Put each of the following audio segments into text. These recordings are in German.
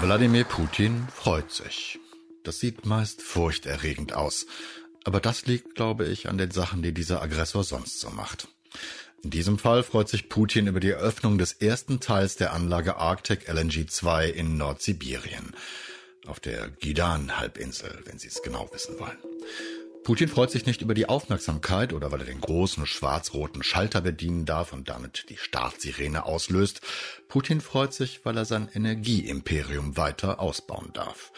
Wladimir Putin freut sich. Das sieht meist furchterregend aus. Aber das liegt, glaube ich, an den Sachen, die dieser Aggressor sonst so macht. In diesem Fall freut sich Putin über die Eröffnung des ersten Teils der Anlage Arctic LNG 2 in Nordsibirien. Auf der Gidan-Halbinsel, wenn Sie es genau wissen wollen. Putin freut sich nicht über die Aufmerksamkeit oder weil er den großen schwarz-roten Schalter bedienen darf und damit die Startsirene auslöst. Putin freut sich, weil er sein Energieimperium weiter ausbauen darf.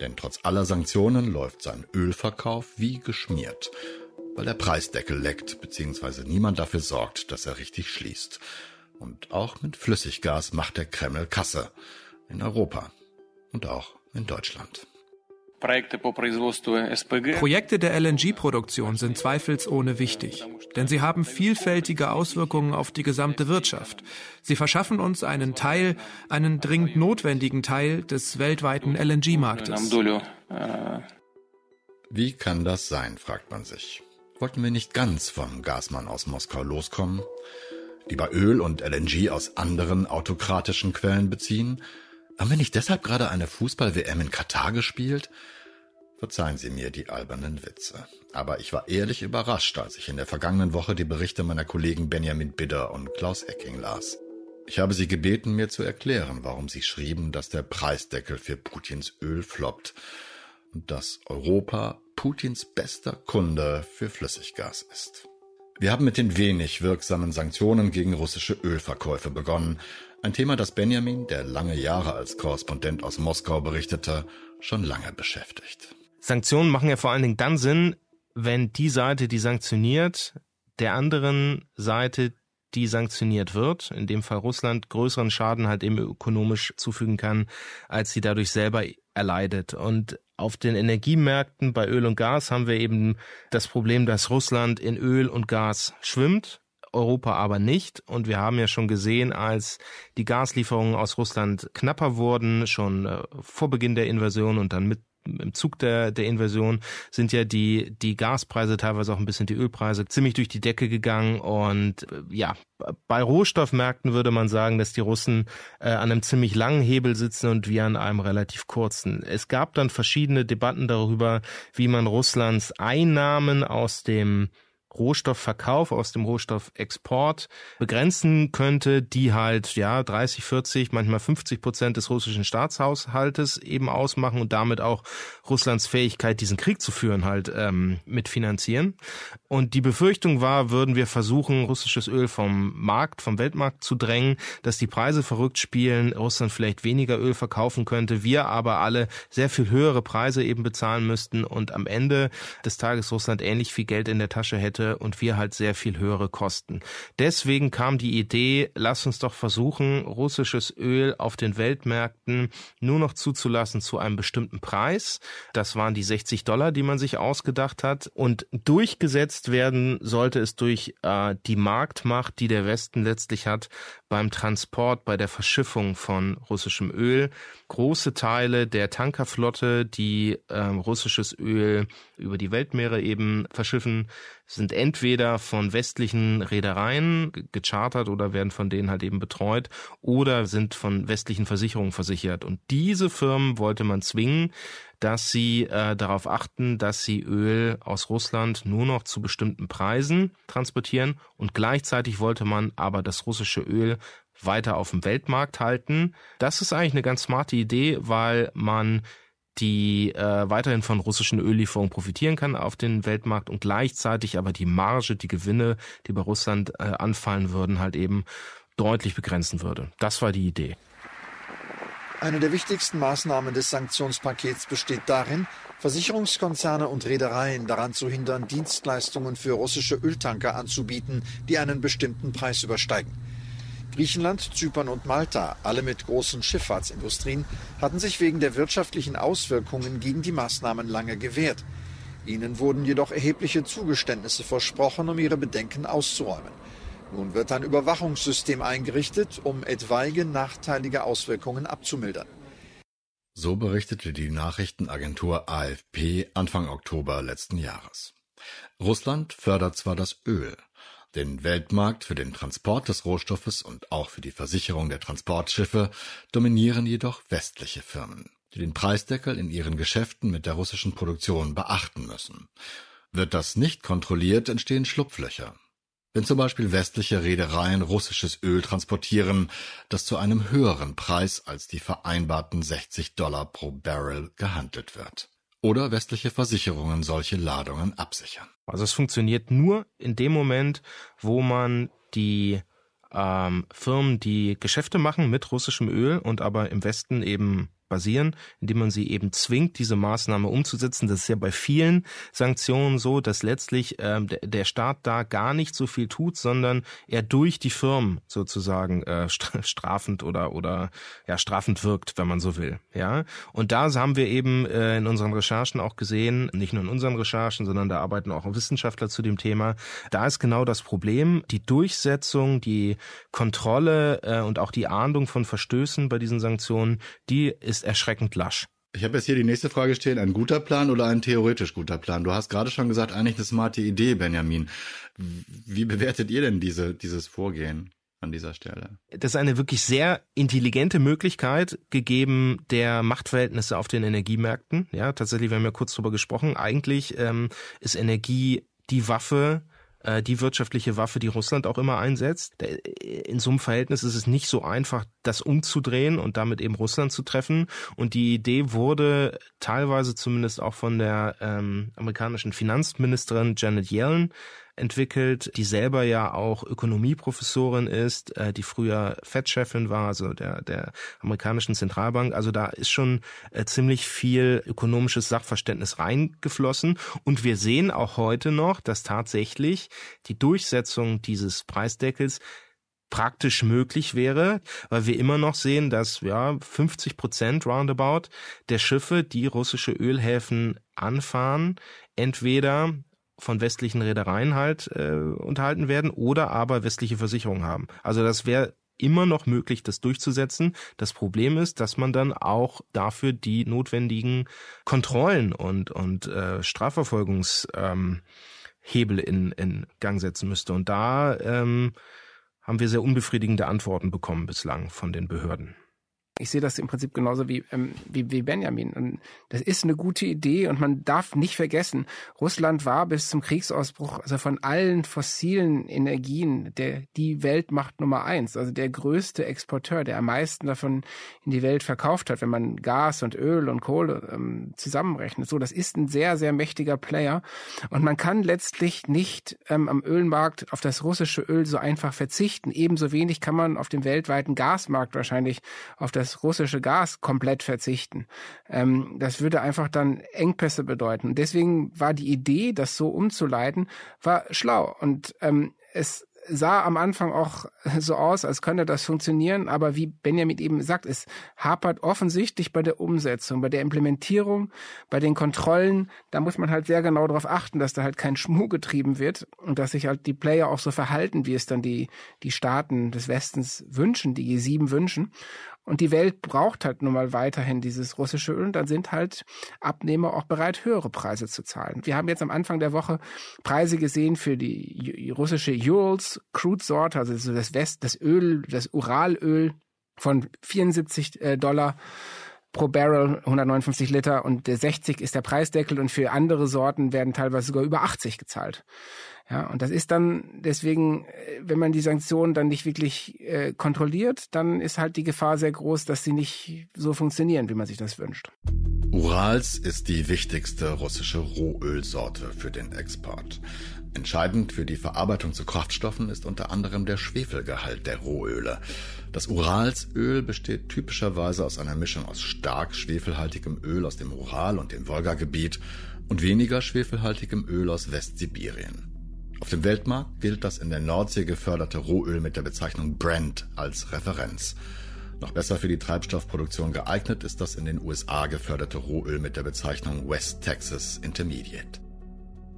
Denn trotz aller Sanktionen läuft sein Ölverkauf wie geschmiert weil der Preisdeckel leckt, beziehungsweise niemand dafür sorgt, dass er richtig schließt. Und auch mit Flüssiggas macht der Kreml Kasse. In Europa und auch in Deutschland. Projekte der LNG-Produktion sind zweifelsohne wichtig, denn sie haben vielfältige Auswirkungen auf die gesamte Wirtschaft. Sie verschaffen uns einen Teil, einen dringend notwendigen Teil des weltweiten LNG-Marktes. Wie kann das sein, fragt man sich. Wollten wir nicht ganz vom Gasmann aus Moskau loskommen? Lieber Öl und LNG aus anderen autokratischen Quellen beziehen? Haben wir nicht deshalb gerade eine Fußball-WM in Katar gespielt? Verzeihen Sie mir die albernen Witze. Aber ich war ehrlich überrascht, als ich in der vergangenen Woche die Berichte meiner Kollegen Benjamin Bidder und Klaus Ecking las. Ich habe sie gebeten, mir zu erklären, warum sie schrieben, dass der Preisdeckel für Putins Öl floppt und dass Europa Putins bester Kunde für Flüssiggas ist. Wir haben mit den wenig wirksamen Sanktionen gegen russische Ölverkäufe begonnen, ein Thema, das Benjamin, der lange Jahre als Korrespondent aus Moskau berichtete, schon lange beschäftigt. Sanktionen machen ja vor allen Dingen dann Sinn, wenn die Seite, die sanktioniert, der anderen Seite, die sanktioniert wird, in dem Fall Russland, größeren Schaden halt eben ökonomisch zufügen kann, als sie dadurch selber erleidet. Und auf den Energiemärkten bei Öl und Gas haben wir eben das Problem, dass Russland in Öl und Gas schwimmt. Europa aber nicht. Und wir haben ja schon gesehen, als die Gaslieferungen aus Russland knapper wurden, schon äh, vor Beginn der Invasion und dann mit im Zug der, der Invasion sind ja die, die Gaspreise, teilweise auch ein bisschen die Ölpreise ziemlich durch die Decke gegangen. Und äh, ja, bei Rohstoffmärkten würde man sagen, dass die Russen äh, an einem ziemlich langen Hebel sitzen und wir an einem relativ kurzen. Es gab dann verschiedene Debatten darüber, wie man Russlands Einnahmen aus dem Rohstoffverkauf, aus dem Rohstoffexport begrenzen könnte, die halt ja 30, 40, manchmal 50 Prozent des russischen Staatshaushaltes eben ausmachen und damit auch Russlands Fähigkeit, diesen Krieg zu führen, halt ähm, mitfinanzieren. Und die Befürchtung war, würden wir versuchen, russisches Öl vom Markt, vom Weltmarkt zu drängen, dass die Preise verrückt spielen, Russland vielleicht weniger Öl verkaufen könnte, wir aber alle sehr viel höhere Preise eben bezahlen müssten und am Ende des Tages Russland ähnlich viel Geld in der Tasche hätte und wir halt sehr viel höhere Kosten. Deswegen kam die Idee, lass uns doch versuchen, russisches Öl auf den Weltmärkten nur noch zuzulassen zu einem bestimmten Preis. Das waren die 60 Dollar, die man sich ausgedacht hat. Und durchgesetzt werden sollte es durch äh, die Marktmacht, die der Westen letztlich hat beim Transport, bei der Verschiffung von russischem Öl. Große Teile der Tankerflotte, die äh, russisches Öl über die Weltmeere eben verschiffen, sind entweder von westlichen Reedereien gechartert oder werden von denen halt eben betreut oder sind von westlichen Versicherungen versichert. Und diese Firmen wollte man zwingen, dass sie äh, darauf achten, dass sie Öl aus Russland nur noch zu bestimmten Preisen transportieren und gleichzeitig wollte man aber das russische Öl weiter auf dem Weltmarkt halten. Das ist eigentlich eine ganz smarte Idee, weil man die äh, weiterhin von russischen Öllieferungen profitieren kann auf den Weltmarkt und gleichzeitig aber die Marge, die Gewinne, die bei Russland äh, anfallen würden, halt eben deutlich begrenzen würde. Das war die Idee. Eine der wichtigsten Maßnahmen des Sanktionspakets besteht darin, Versicherungskonzerne und Reedereien daran zu hindern, Dienstleistungen für russische Öltanker anzubieten, die einen bestimmten Preis übersteigen. Griechenland, Zypern und Malta, alle mit großen Schifffahrtsindustrien, hatten sich wegen der wirtschaftlichen Auswirkungen gegen die Maßnahmen lange gewehrt. Ihnen wurden jedoch erhebliche Zugeständnisse versprochen, um ihre Bedenken auszuräumen. Nun wird ein Überwachungssystem eingerichtet, um etwaige nachteilige Auswirkungen abzumildern. So berichtete die Nachrichtenagentur AFP Anfang Oktober letzten Jahres. Russland fördert zwar das Öl, den Weltmarkt für den Transport des Rohstoffes und auch für die Versicherung der Transportschiffe dominieren jedoch westliche Firmen, die den Preisdeckel in ihren Geschäften mit der russischen Produktion beachten müssen. Wird das nicht kontrolliert, entstehen Schlupflöcher. Wenn zum Beispiel westliche Reedereien russisches Öl transportieren, das zu einem höheren Preis als die vereinbarten 60 Dollar pro Barrel gehandelt wird. Oder westliche Versicherungen solche Ladungen absichern. Also es funktioniert nur in dem Moment, wo man die ähm, Firmen, die Geschäfte machen mit russischem Öl und aber im Westen eben basieren, indem man sie eben zwingt, diese Maßnahme umzusetzen. Das ist ja bei vielen Sanktionen so, dass letztlich ähm, der, der Staat da gar nicht so viel tut, sondern er durch die Firmen sozusagen äh, strafend oder oder ja strafend wirkt, wenn man so will. Ja, und da haben wir eben äh, in unseren Recherchen auch gesehen, nicht nur in unseren Recherchen, sondern da arbeiten auch Wissenschaftler zu dem Thema. Da ist genau das Problem, die Durchsetzung, die Kontrolle äh, und auch die Ahndung von Verstößen bei diesen Sanktionen, die ist ist erschreckend lasch. Ich habe jetzt hier die nächste Frage stehen, ein guter Plan oder ein theoretisch guter Plan? Du hast gerade schon gesagt, eigentlich eine smarte Idee, Benjamin. Wie bewertet ihr denn diese, dieses Vorgehen? an dieser Stelle. Das ist eine wirklich sehr intelligente Möglichkeit gegeben der Machtverhältnisse auf den Energiemärkten. Ja, tatsächlich, wir haben ja kurz drüber gesprochen. Eigentlich ähm, ist Energie die Waffe, die wirtschaftliche Waffe, die Russland auch immer einsetzt. In so einem Verhältnis ist es nicht so einfach, das umzudrehen und damit eben Russland zu treffen. Und die Idee wurde teilweise zumindest auch von der ähm, amerikanischen Finanzministerin Janet Yellen entwickelt, die selber ja auch Ökonomieprofessorin ist, äh, die früher Fed-Chefin war, also der, der amerikanischen Zentralbank. Also da ist schon äh, ziemlich viel ökonomisches Sachverständnis reingeflossen. Und wir sehen auch heute noch, dass tatsächlich die Durchsetzung dieses Preisdeckels praktisch möglich wäre, weil wir immer noch sehen, dass ja 50 Prozent roundabout der Schiffe, die russische Ölhäfen anfahren, entweder von westlichen Reedereien halt äh, unterhalten werden oder aber westliche Versicherungen haben. Also das wäre immer noch möglich, das durchzusetzen. Das Problem ist, dass man dann auch dafür die notwendigen Kontrollen und, und äh, Strafverfolgungshebel ähm, in, in Gang setzen müsste. Und da ähm, haben wir sehr unbefriedigende Antworten bekommen bislang von den Behörden. Ich sehe das im Prinzip genauso wie, ähm, wie, wie Benjamin. Und das ist eine gute Idee und man darf nicht vergessen, Russland war bis zum Kriegsausbruch, also von allen fossilen Energien, der, die Weltmacht Nummer eins, also der größte Exporteur, der am meisten davon in die Welt verkauft hat, wenn man Gas und Öl und Kohle ähm, zusammenrechnet. So, das ist ein sehr, sehr mächtiger Player. Und man kann letztlich nicht ähm, am Ölmarkt auf das russische Öl so einfach verzichten. Ebenso wenig kann man auf dem weltweiten Gasmarkt wahrscheinlich auf das das russische Gas komplett verzichten. Ähm, das würde einfach dann Engpässe bedeuten. deswegen war die Idee, das so umzuleiten, war schlau. Und ähm, es sah am Anfang auch so aus, als könnte das funktionieren, aber wie Benjamin eben sagt, es hapert offensichtlich bei der Umsetzung, bei der Implementierung, bei den Kontrollen. Da muss man halt sehr genau darauf achten, dass da halt kein Schmuh getrieben wird und dass sich halt die Player auch so verhalten, wie es dann die, die Staaten des Westens wünschen, die G7 wünschen. Und die Welt braucht halt nun mal weiterhin dieses russische Öl und dann sind halt Abnehmer auch bereit, höhere Preise zu zahlen. Wir haben jetzt am Anfang der Woche Preise gesehen für die russische Urals Crude Sorte, also das West, das Öl, das Uralöl von 74 äh, Dollar pro Barrel 159 Liter und der 60 ist der Preisdeckel und für andere Sorten werden teilweise sogar über 80 gezahlt. Ja, und das ist dann deswegen, äh, wenn man die Sanktionen dann nicht wirklich äh, kontrolliert, dann ist halt die Gefahr sehr groß, dass sie nicht so funktionieren, wie man sich das wünscht. Urals ist die wichtigste russische Rohölsorte für den Export. Entscheidend für die Verarbeitung zu Kraftstoffen ist unter anderem der Schwefelgehalt der Rohöle. Das Uralsöl besteht typischerweise aus einer Mischung aus stark schwefelhaltigem Öl aus dem Ural und dem Wolgagebiet und weniger schwefelhaltigem Öl aus Westsibirien. Auf dem Weltmarkt gilt das in der Nordsee geförderte Rohöl mit der Bezeichnung Brent als Referenz. Noch besser für die Treibstoffproduktion geeignet ist das in den USA geförderte Rohöl mit der Bezeichnung West Texas Intermediate.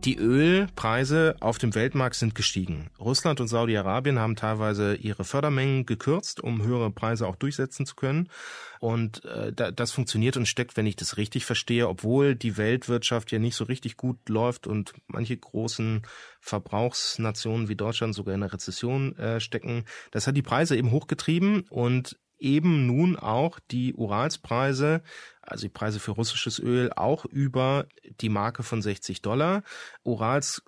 Die Ölpreise auf dem Weltmarkt sind gestiegen. Russland und Saudi-Arabien haben teilweise ihre Fördermengen gekürzt, um höhere Preise auch durchsetzen zu können. Und äh, das funktioniert und steckt, wenn ich das richtig verstehe, obwohl die Weltwirtschaft ja nicht so richtig gut läuft und manche großen Verbrauchsnationen wie Deutschland sogar in einer Rezession äh, stecken. Das hat die Preise eben hochgetrieben und eben nun auch die Uralspreise, also die Preise für russisches Öl, auch über die Marke von 60 Dollar. Urals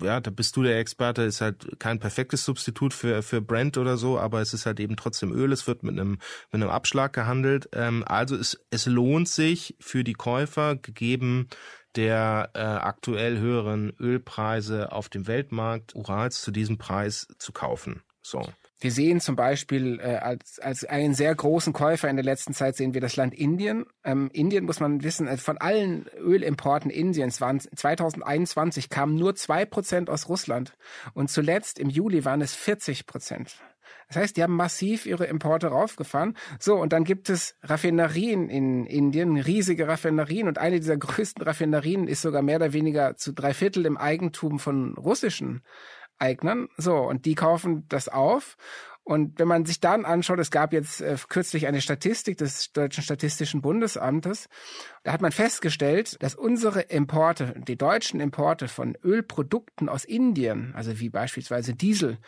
ja, da bist du der Experte, ist halt kein perfektes Substitut für, für Brent oder so, aber es ist halt eben trotzdem Öl, es wird mit einem, mit einem Abschlag gehandelt. Ähm, also es, es lohnt sich für die Käufer, gegeben der äh, aktuell höheren Ölpreise auf dem Weltmarkt, Urals zu diesem Preis zu kaufen. So. Wir sehen zum Beispiel äh, als, als einen sehr großen Käufer in der letzten Zeit sehen wir das Land Indien. Ähm, Indien muss man wissen, äh, von allen Ölimporten Indiens waren 2021 kamen nur zwei Prozent aus Russland und zuletzt im Juli waren es 40 Prozent. Das heißt, die haben massiv ihre Importe raufgefahren. So, und dann gibt es Raffinerien in Indien, riesige Raffinerien. Und eine dieser größten Raffinerien ist sogar mehr oder weniger zu drei Viertel im Eigentum von russischen Eignern. So, und die kaufen das auf. Und wenn man sich dann anschaut, es gab jetzt äh, kürzlich eine Statistik des Deutschen Statistischen Bundesamtes, da hat man festgestellt, dass unsere Importe, die deutschen Importe von Ölprodukten aus Indien, also wie beispielsweise Diesel,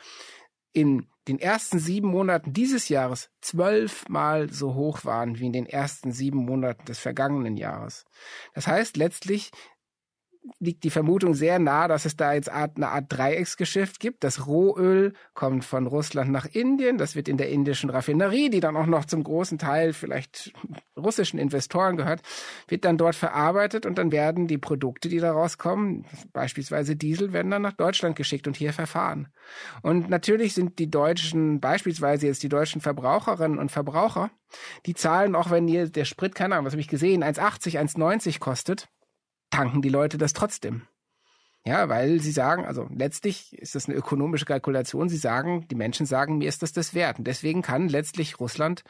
in den ersten sieben Monaten dieses Jahres zwölfmal so hoch waren wie in den ersten sieben Monaten des vergangenen Jahres. Das heißt, letztlich liegt die Vermutung sehr nah, dass es da jetzt eine Art Dreiecksgeschäft gibt. Das Rohöl kommt von Russland nach Indien, das wird in der indischen Raffinerie, die dann auch noch zum großen Teil vielleicht russischen Investoren gehört, wird dann dort verarbeitet und dann werden die Produkte, die daraus kommen, beispielsweise Diesel, werden dann nach Deutschland geschickt und hier verfahren. Und natürlich sind die deutschen, beispielsweise jetzt die deutschen Verbraucherinnen und Verbraucher, die zahlen auch, wenn hier der Sprit, keine Ahnung, was habe ich gesehen, 1,80, 1,90 kostet, tanken die Leute das trotzdem. Ja, weil sie sagen, also letztlich ist das eine ökonomische Kalkulation. Sie sagen, die Menschen sagen, mir ist das das wert. Und deswegen kann letztlich Russland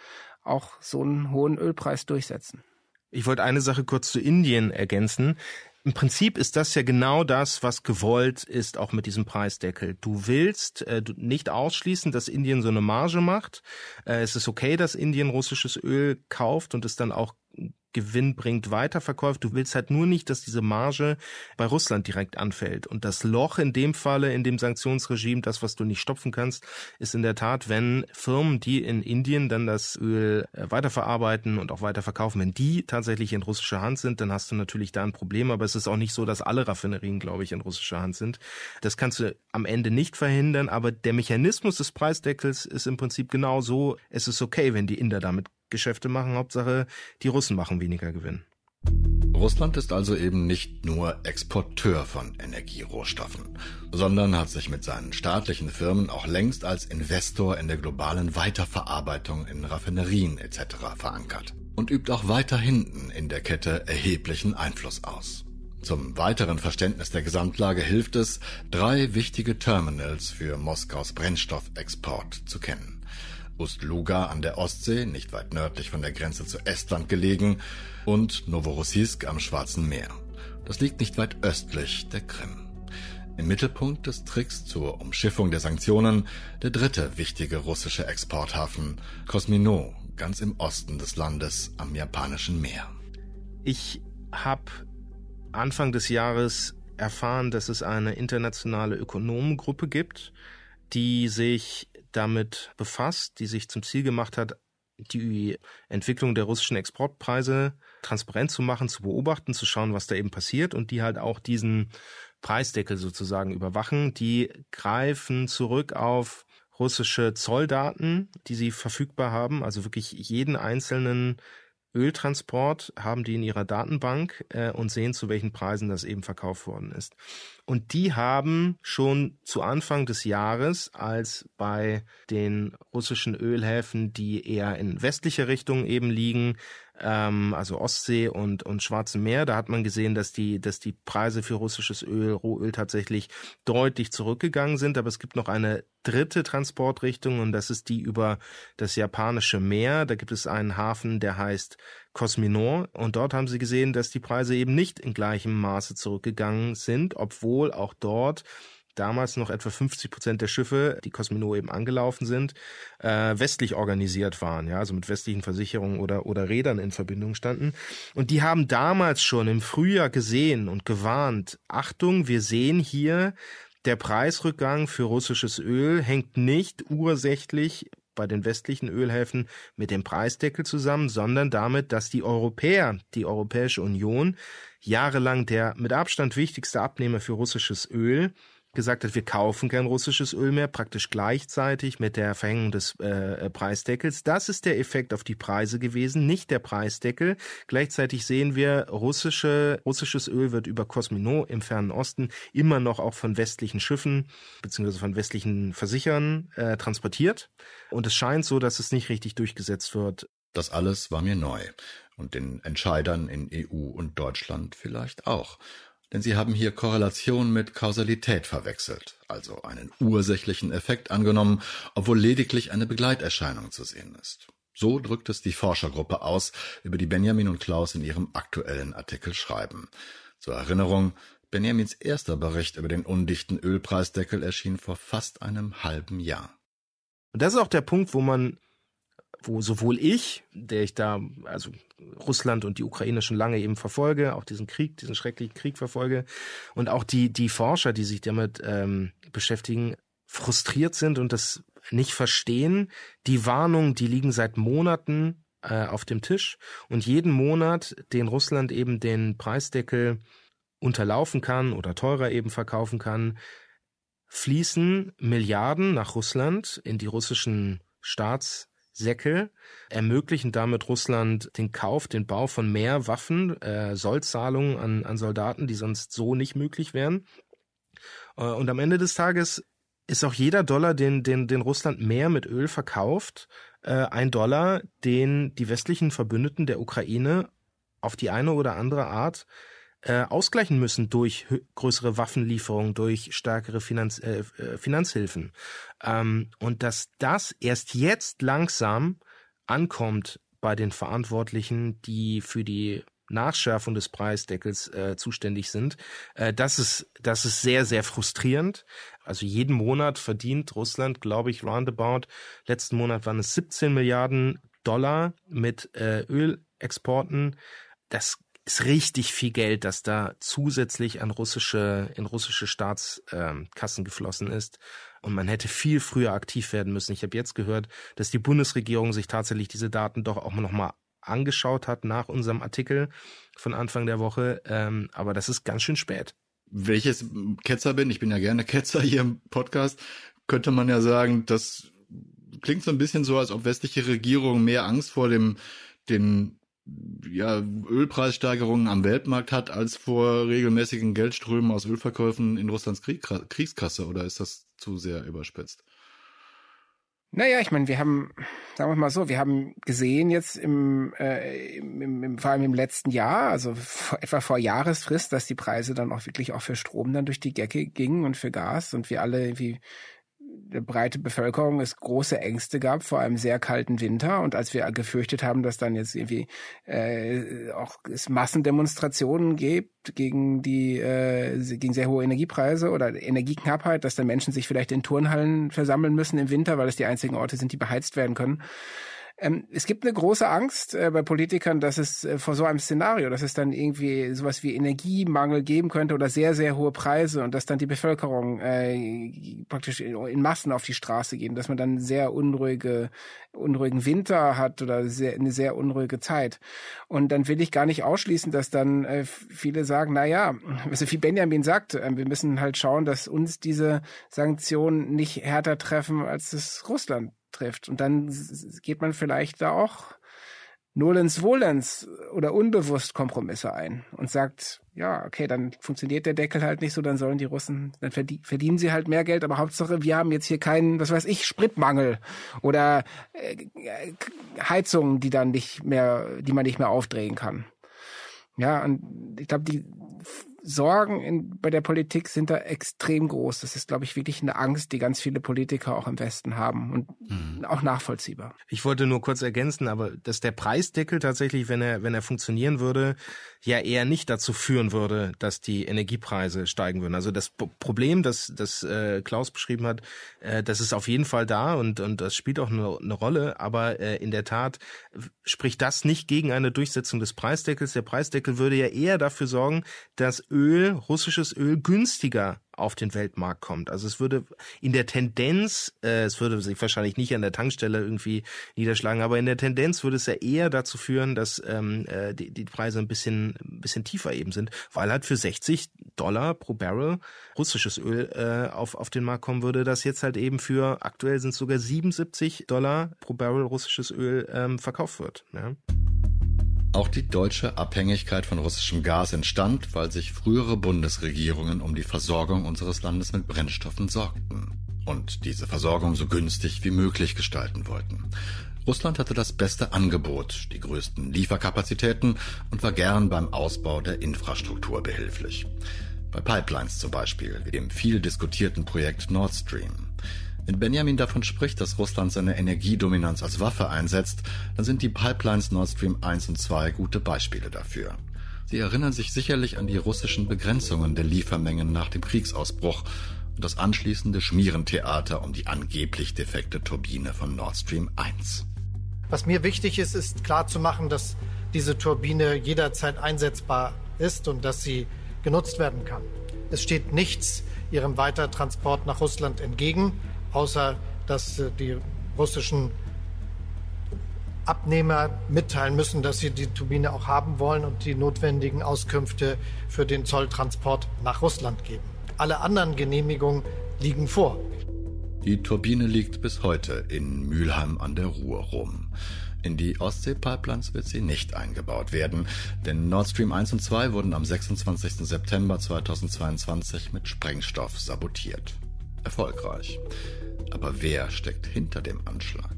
auch so einen hohen Ölpreis durchsetzen. Ich wollte eine Sache kurz zu Indien ergänzen. Im Prinzip ist das ja genau das, was gewollt ist, auch mit diesem Preisdeckel. Du willst äh, nicht ausschließen, dass Indien so eine Marge macht. Äh, es ist okay, dass Indien russisches Öl kauft und es dann auch Gewinn bringt, weiterverkauft. Du willst halt nur nicht, dass diese Marge bei Russland direkt anfällt. Und das Loch in dem Falle, in dem Sanktionsregime, das, was du nicht stopfen kannst, ist in der Tat, wenn Firmen, die in Indien dann das Öl äh, weiterverarbeiten und auch weiterverkaufen, wenn die tatsächlich in russischer Hand sind, dann hast du natürlich da ein Problem. Aber es ist auch nicht so, dass alle Raffinerien, glaube ich, in russischer Hand sind. Das kannst du am Ende nicht verhindern. Aber der Mechanismus des Preisdeckels ist im Prinzip genau so. Es ist okay, wenn die Inder damit Geschäfte machen. Hauptsache, die Russen machen weniger Gewinn. Russland ist also eben nicht nur Exporteur von Energierohstoffen, sondern hat sich mit seinen staatlichen Firmen auch längst als Investor in der globalen Weiterverarbeitung in Raffinerien etc. verankert und übt auch weiter hinten in der Kette erheblichen Einfluss aus. Zum weiteren Verständnis der Gesamtlage hilft es, drei wichtige Terminals für Moskaus Brennstoffexport zu kennen. Ust-Luga an der Ostsee, nicht weit nördlich von der Grenze zu Estland gelegen, und Novorossiysk am Schwarzen Meer. Das liegt nicht weit östlich der Krim. Im Mittelpunkt des Tricks zur Umschiffung der Sanktionen der dritte wichtige russische Exporthafen, Kosmino, ganz im Osten des Landes am Japanischen Meer. Ich habe Anfang des Jahres erfahren, dass es eine internationale Ökonomengruppe gibt, die sich damit befasst, die sich zum Ziel gemacht hat, die Entwicklung der russischen Exportpreise transparent zu machen, zu beobachten, zu schauen, was da eben passiert und die halt auch diesen Preisdeckel sozusagen überwachen. Die greifen zurück auf russische Zolldaten, die sie verfügbar haben, also wirklich jeden einzelnen Öltransport haben die in ihrer Datenbank äh, und sehen, zu welchen Preisen das eben verkauft worden ist. Und die haben schon zu Anfang des Jahres, als bei den russischen Ölhäfen, die eher in westliche Richtung eben liegen, ähm, also Ostsee und, und Schwarzem Meer. Da hat man gesehen, dass die, dass die Preise für russisches Öl, Rohöl tatsächlich deutlich zurückgegangen sind. Aber es gibt noch eine dritte Transportrichtung und das ist die über das japanische Meer. Da gibt es einen Hafen, der heißt Cosminor und dort haben sie gesehen, dass die Preise eben nicht in gleichem Maße zurückgegangen sind, obwohl auch dort damals noch etwa 50 Prozent der Schiffe, die Cosmino eben angelaufen sind, äh, westlich organisiert waren, ja, also mit westlichen Versicherungen oder, oder Rädern in Verbindung standen. Und die haben damals schon im Frühjahr gesehen und gewarnt, Achtung, wir sehen hier, der Preisrückgang für russisches Öl hängt nicht ursächlich bei den westlichen Ölhäfen mit dem Preisdeckel zusammen, sondern damit, dass die Europäer, die Europäische Union, jahrelang der mit Abstand wichtigste Abnehmer für russisches Öl, gesagt hat, wir kaufen kein russisches Öl mehr, praktisch gleichzeitig mit der Verhängung des äh, Preisdeckels. Das ist der Effekt auf die Preise gewesen, nicht der Preisdeckel. Gleichzeitig sehen wir, russische, russisches Öl wird über Cosmino im fernen Osten immer noch auch von westlichen Schiffen beziehungsweise von westlichen Versichern äh, transportiert. Und es scheint so, dass es nicht richtig durchgesetzt wird. Das alles war mir neu und den Entscheidern in EU und Deutschland vielleicht auch denn sie haben hier Korrelation mit Kausalität verwechselt, also einen ursächlichen Effekt angenommen, obwohl lediglich eine Begleiterscheinung zu sehen ist. So drückt es die Forschergruppe aus, über die Benjamin und Klaus in ihrem aktuellen Artikel schreiben. Zur Erinnerung, Benjamins erster Bericht über den undichten Ölpreisdeckel erschien vor fast einem halben Jahr. Und das ist auch der Punkt, wo man wo sowohl ich, der ich da, also Russland und die Ukraine schon lange eben verfolge, auch diesen Krieg, diesen schrecklichen Krieg verfolge, und auch die, die Forscher, die sich damit ähm, beschäftigen, frustriert sind und das nicht verstehen. Die Warnungen, die liegen seit Monaten äh, auf dem Tisch und jeden Monat, den Russland eben den Preisdeckel unterlaufen kann oder teurer eben verkaufen kann, fließen Milliarden nach Russland in die russischen Staats Säcke, ermöglichen damit Russland den Kauf, den Bau von mehr Waffen, äh, Sollzahlungen an, an Soldaten, die sonst so nicht möglich wären. Äh, und am Ende des Tages ist auch jeder Dollar, den, den, den Russland mehr mit Öl verkauft, äh, ein Dollar, den die westlichen Verbündeten der Ukraine auf die eine oder andere Art äh, ausgleichen müssen durch größere Waffenlieferungen, durch stärkere Finanz, äh, äh, Finanzhilfen. Ähm, und dass das erst jetzt langsam ankommt bei den Verantwortlichen, die für die Nachschärfung des Preisdeckels äh, zuständig sind. Äh, das ist das ist sehr sehr frustrierend. Also jeden Monat verdient Russland, glaube ich, roundabout. Letzten Monat waren es 17 Milliarden Dollar mit äh, Ölexporten. Das ist richtig viel Geld, das da zusätzlich an russische, in russische Staatskassen geflossen ist. Und man hätte viel früher aktiv werden müssen. Ich habe jetzt gehört, dass die Bundesregierung sich tatsächlich diese Daten doch auch nochmal angeschaut hat nach unserem Artikel von Anfang der Woche. Ähm, aber das ist ganz schön spät. Welches Ketzer bin, ich bin ja gerne Ketzer hier im Podcast, könnte man ja sagen, das klingt so ein bisschen so, als ob westliche Regierungen mehr Angst vor dem den ja, Ölpreissteigerungen am Weltmarkt hat, als vor regelmäßigen Geldströmen aus Ölverkäufen in Russlands Krieg Kriegskasse, oder ist das zu sehr überspitzt? Naja, ich meine, wir haben, sagen wir mal so, wir haben gesehen jetzt im, äh, im, im, vor allem im letzten Jahr, also vor, etwa vor Jahresfrist, dass die Preise dann auch wirklich auch für Strom dann durch die Decke gingen und für Gas und wir alle irgendwie der breite Bevölkerung es große Ängste gab vor einem sehr kalten Winter und als wir gefürchtet haben, dass dann jetzt irgendwie äh, auch es Massendemonstrationen gibt gegen die äh, gegen sehr hohe Energiepreise oder Energieknappheit, dass dann Menschen sich vielleicht in Turnhallen versammeln müssen im Winter, weil es die einzigen Orte sind, die beheizt werden können. Ähm, es gibt eine große Angst äh, bei Politikern, dass es äh, vor so einem Szenario, dass es dann irgendwie sowas wie Energiemangel geben könnte oder sehr, sehr hohe Preise und dass dann die Bevölkerung äh, praktisch in, in, Massen auf die Straße gehen, dass man dann sehr unruhige, unruhigen Winter hat oder sehr, eine sehr unruhige Zeit. Und dann will ich gar nicht ausschließen, dass dann äh, viele sagen, na ja, also wie Benjamin sagt, äh, wir müssen halt schauen, dass uns diese Sanktionen nicht härter treffen, als es Russland trifft. Und dann geht man vielleicht da auch nolens volens oder unbewusst Kompromisse ein und sagt, ja, okay, dann funktioniert der Deckel halt nicht so, dann sollen die Russen, dann verdienen sie halt mehr Geld, aber Hauptsache, wir haben jetzt hier keinen, was weiß ich, Spritmangel oder äh, Heizungen, die dann nicht mehr, die man nicht mehr aufdrehen kann. Ja, und ich glaube, die Sorgen in, bei der Politik sind da extrem groß. Das ist, glaube ich, wirklich eine Angst, die ganz viele Politiker auch im Westen haben und mhm. auch nachvollziehbar. Ich wollte nur kurz ergänzen, aber dass der Preisdeckel tatsächlich, wenn er, wenn er funktionieren würde, ja eher nicht dazu führen würde, dass die Energiepreise steigen würden. Also das Problem, das, das äh, Klaus beschrieben hat, äh, das ist auf jeden Fall da und, und das spielt auch eine, eine Rolle, aber äh, in der Tat spricht das nicht gegen eine Durchsetzung des Preisdeckels. Der Preisdeckel würde ja eher dafür sorgen, dass Öl, russisches Öl günstiger auf den Weltmarkt kommt. Also es würde in der Tendenz, äh, es würde sich wahrscheinlich nicht an der Tankstelle irgendwie niederschlagen, aber in der Tendenz würde es ja eher dazu führen, dass ähm, äh, die, die Preise ein bisschen, ein bisschen tiefer eben sind, weil halt für 60 Dollar pro Barrel russisches Öl äh, auf, auf den Markt kommen würde, das jetzt halt eben für aktuell sind es sogar 77 Dollar pro Barrel russisches Öl ähm, verkauft wird. Ja. Auch die deutsche Abhängigkeit von russischem Gas entstand, weil sich frühere Bundesregierungen um die Versorgung unseres Landes mit Brennstoffen sorgten und diese Versorgung so günstig wie möglich gestalten wollten. Russland hatte das beste Angebot, die größten Lieferkapazitäten und war gern beim Ausbau der Infrastruktur behilflich. Bei Pipelines zum Beispiel, wie dem viel diskutierten Projekt Nord Stream. Wenn Benjamin davon spricht, dass Russland seine Energiedominanz als Waffe einsetzt, dann sind die Pipelines Nord Stream 1 und 2 gute Beispiele dafür. Sie erinnern sich sicherlich an die russischen Begrenzungen der Liefermengen nach dem Kriegsausbruch und das anschließende Schmierentheater um die angeblich defekte Turbine von Nord Stream 1. Was mir wichtig ist, ist klarzumachen, dass diese Turbine jederzeit einsetzbar ist und dass sie genutzt werden kann. Es steht nichts ihrem Weitertransport nach Russland entgegen außer dass äh, die russischen Abnehmer mitteilen müssen, dass sie die Turbine auch haben wollen und die notwendigen Auskünfte für den Zolltransport nach Russland geben. Alle anderen Genehmigungen liegen vor. Die Turbine liegt bis heute in Mülheim an der Ruhr rum. In die Ostsee-Pipelines wird sie nicht eingebaut werden, denn Nord Stream 1 und 2 wurden am 26. September 2022 mit Sprengstoff sabotiert. Erfolgreich. Aber wer steckt hinter dem Anschlag?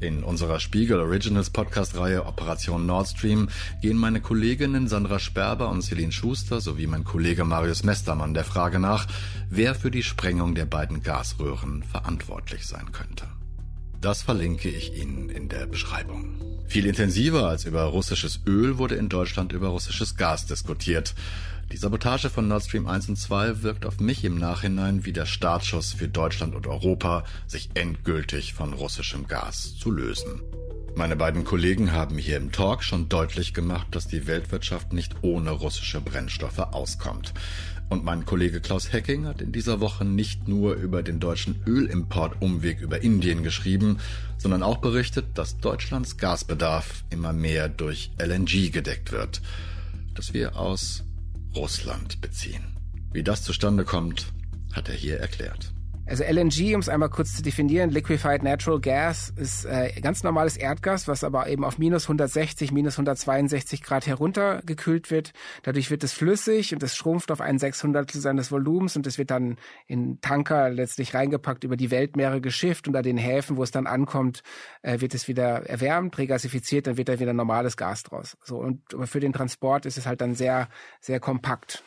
In unserer Spiegel Originals Podcast-Reihe Operation Nord Stream gehen meine Kolleginnen Sandra Sperber und Celine Schuster sowie mein Kollege Marius Mestermann der Frage nach, wer für die Sprengung der beiden Gasröhren verantwortlich sein könnte. Das verlinke ich Ihnen in der Beschreibung. Viel intensiver als über russisches Öl wurde in Deutschland über russisches Gas diskutiert. Die Sabotage von Nord Stream 1 und 2 wirkt auf mich im Nachhinein wie der Startschuss für Deutschland und Europa, sich endgültig von russischem Gas zu lösen. Meine beiden Kollegen haben hier im Talk schon deutlich gemacht, dass die Weltwirtschaft nicht ohne russische Brennstoffe auskommt. Und mein Kollege Klaus Hecking hat in dieser Woche nicht nur über den deutschen Ölimport-Umweg über Indien geschrieben, sondern auch berichtet, dass Deutschlands Gasbedarf immer mehr durch LNG gedeckt wird, dass wir aus Russland beziehen. Wie das zustande kommt, hat er hier erklärt. Also LNG, um es einmal kurz zu definieren, Liquefied Natural Gas ist äh, ganz normales Erdgas, was aber eben auf minus 160, minus 162 Grad heruntergekühlt wird. Dadurch wird es flüssig und es schrumpft auf ein Sechshundertstel seines Volumens und es wird dann in Tanker letztlich reingepackt, über die Weltmeere geschifft und an den Häfen, wo es dann ankommt, äh, wird es wieder erwärmt, regasifiziert, dann wird da wieder normales Gas draus. So und für den Transport ist es halt dann sehr, sehr kompakt.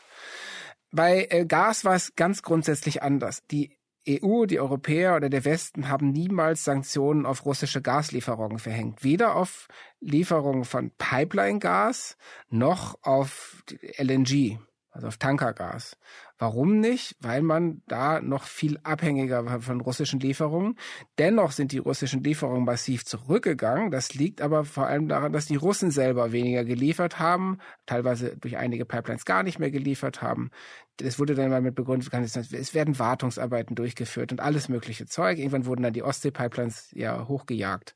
Bei äh, Gas war es ganz grundsätzlich anders. Die EU, die Europäer oder der Westen haben niemals Sanktionen auf russische Gaslieferungen verhängt. Weder auf Lieferungen von Pipeline-Gas noch auf LNG, also auf Tankergas. Warum nicht? Weil man da noch viel abhängiger war von russischen Lieferungen. Dennoch sind die russischen Lieferungen massiv zurückgegangen. Das liegt aber vor allem daran, dass die Russen selber weniger geliefert haben, teilweise durch einige Pipelines gar nicht mehr geliefert haben es wurde dann mal mit begründet, es werden Wartungsarbeiten durchgeführt und alles mögliche Zeug. Irgendwann wurden dann die Ostsee-Pipelines ja hochgejagt.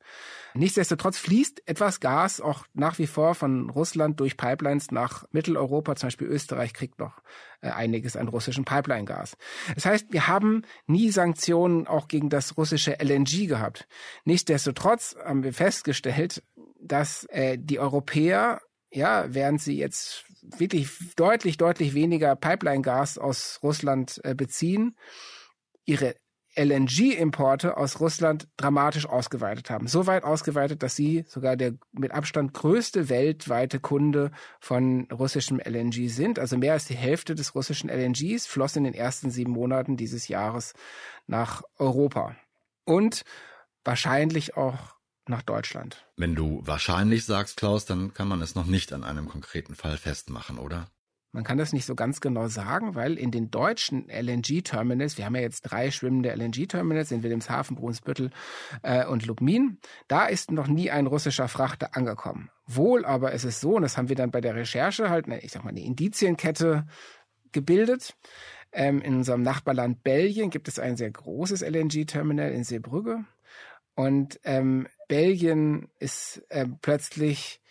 Nichtsdestotrotz fließt etwas Gas auch nach wie vor von Russland durch Pipelines nach Mitteleuropa. Zum Beispiel Österreich kriegt noch äh, einiges an russischem Pipeline-Gas. Das heißt, wir haben nie Sanktionen auch gegen das russische LNG gehabt. Nichtsdestotrotz haben wir festgestellt, dass äh, die Europäer, ja, während sie jetzt wirklich deutlich, deutlich weniger Pipeline-Gas aus Russland äh, beziehen, ihre LNG-Importe aus Russland dramatisch ausgeweitet haben. So weit ausgeweitet, dass sie sogar der mit Abstand größte weltweite Kunde von russischem LNG sind. Also mehr als die Hälfte des russischen LNGs floss in den ersten sieben Monaten dieses Jahres nach Europa. Und wahrscheinlich auch nach Deutschland. Wenn du wahrscheinlich sagst, Klaus, dann kann man es noch nicht an einem konkreten Fall festmachen, oder? Man kann das nicht so ganz genau sagen, weil in den deutschen LNG-Terminals, wir haben ja jetzt drei schwimmende LNG-Terminals in Wilhelmshaven, Brunsbüttel äh, und Lubmin, da ist noch nie ein russischer Frachter angekommen. Wohl aber ist es so, und das haben wir dann bei der Recherche halt, ich sag mal, eine Indizienkette gebildet. Ähm, in unserem Nachbarland Belgien gibt es ein sehr großes LNG-Terminal in Seebrügge. Und ähm, Belgien ist äh, plötzlich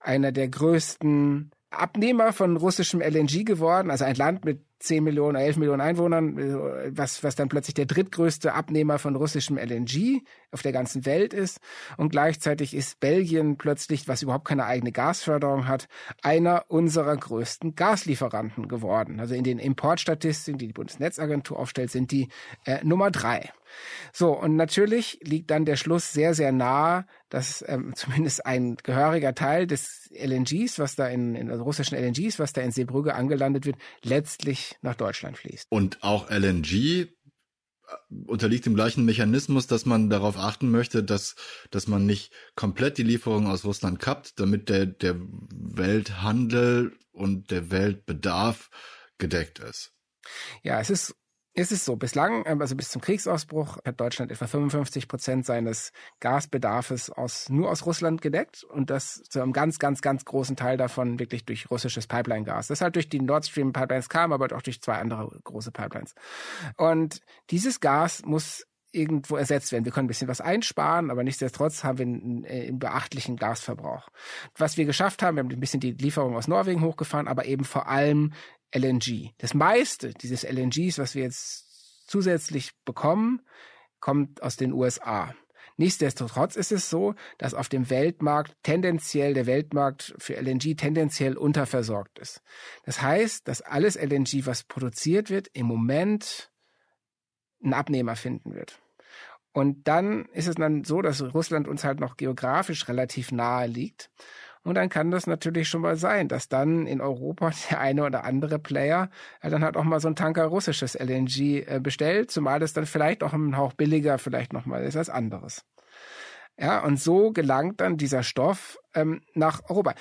einer der größten Abnehmer von russischem LNG geworden, also ein Land mit 10 Millionen, 11 Millionen Einwohnern, äh, was, was dann plötzlich der drittgrößte Abnehmer von russischem LNG auf der ganzen Welt ist. Und gleichzeitig ist Belgien plötzlich, was überhaupt keine eigene Gasförderung hat, einer unserer größten Gaslieferanten geworden. Also in den Importstatistiken, die die Bundesnetzagentur aufstellt, sind die äh, Nummer drei. So, und natürlich liegt dann der Schluss sehr, sehr nahe, dass ähm, zumindest ein gehöriger Teil des LNGs, was da in, in also russischen LNGs, was da in Seebrügge angelandet wird, letztlich nach Deutschland fließt. Und auch LNG äh, unterliegt dem gleichen Mechanismus, dass man darauf achten möchte, dass, dass man nicht komplett die Lieferung aus Russland kappt, damit der, der Welthandel und der Weltbedarf gedeckt ist. Ja, es ist es ist so, bislang, ähm, also bis zum Kriegsausbruch, hat Deutschland etwa 55 Prozent seines Gasbedarfes aus, nur aus Russland gedeckt und das zu einem ganz, ganz, ganz großen Teil davon wirklich durch russisches Pipeline-Gas. Das halt durch die Nord Stream-Pipelines kam, aber auch durch zwei andere große Pipelines. Und dieses Gas muss irgendwo ersetzt werden. Wir können ein bisschen was einsparen, aber nichtsdestotrotz haben wir einen, einen beachtlichen Gasverbrauch. Was wir geschafft haben, wir haben ein bisschen die Lieferung aus Norwegen hochgefahren, aber eben vor allem LNG. Das meiste dieses LNGs, was wir jetzt zusätzlich bekommen, kommt aus den USA. Nichtsdestotrotz ist es so, dass auf dem Weltmarkt tendenziell der Weltmarkt für LNG tendenziell unterversorgt ist. Das heißt, dass alles LNG, was produziert wird, im Moment einen Abnehmer finden wird. Und dann ist es dann so, dass Russland uns halt noch geografisch relativ nahe liegt. Und dann kann das natürlich schon mal sein, dass dann in Europa der eine oder andere Player äh, dann halt auch mal so ein Tanker russisches LNG äh, bestellt, zumal das dann vielleicht auch ein Hauch billiger vielleicht nochmal ist als anderes. Ja, und so gelangt dann dieser Stoff ähm, nach Europa.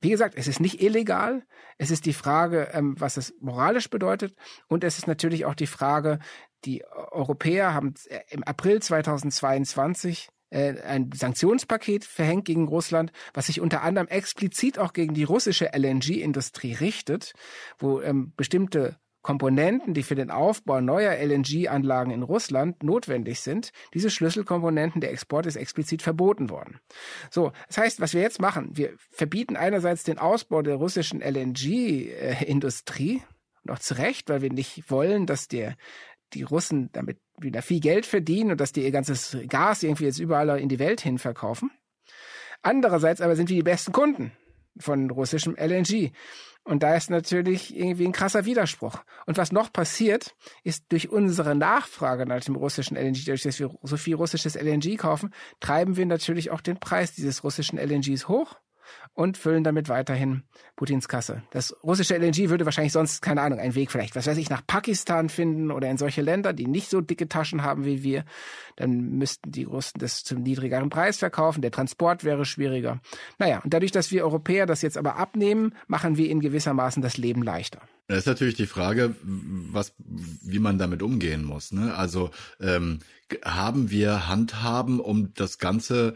Wie gesagt, es ist nicht illegal. Es ist die Frage, ähm, was es moralisch bedeutet. Und es ist natürlich auch die Frage, die Europäer haben äh, im April 2022 äh, ein Sanktionspaket verhängt gegen Russland, was sich unter anderem explizit auch gegen die russische LNG-Industrie richtet, wo ähm, bestimmte Komponenten, die für den Aufbau neuer LNG-Anlagen in Russland notwendig sind, diese Schlüsselkomponenten, der Export ist explizit verboten worden. So, das heißt, was wir jetzt machen, wir verbieten einerseits den Ausbau der russischen LNG-Industrie, und auch zu Recht, weil wir nicht wollen, dass der die Russen damit wieder viel Geld verdienen und dass die ihr ganzes Gas irgendwie jetzt überall in die Welt hin verkaufen. Andererseits aber sind wir die besten Kunden von russischem LNG. Und da ist natürlich irgendwie ein krasser Widerspruch. Und was noch passiert, ist durch unsere Nachfrage nach dem russischen LNG, dadurch, dass wir so viel russisches LNG kaufen, treiben wir natürlich auch den Preis dieses russischen LNGs hoch und füllen damit weiterhin Putins Kasse. Das russische LNG würde wahrscheinlich sonst, keine Ahnung, einen Weg vielleicht, was weiß ich, nach Pakistan finden oder in solche Länder, die nicht so dicke Taschen haben wie wir. Dann müssten die Russen das zum niedrigeren Preis verkaufen. Der Transport wäre schwieriger. Naja, und dadurch, dass wir Europäer das jetzt aber abnehmen, machen wir ihnen gewissermaßen das Leben leichter. Das ist natürlich die Frage, was, wie man damit umgehen muss. Ne? Also ähm, haben wir Handhaben, um das Ganze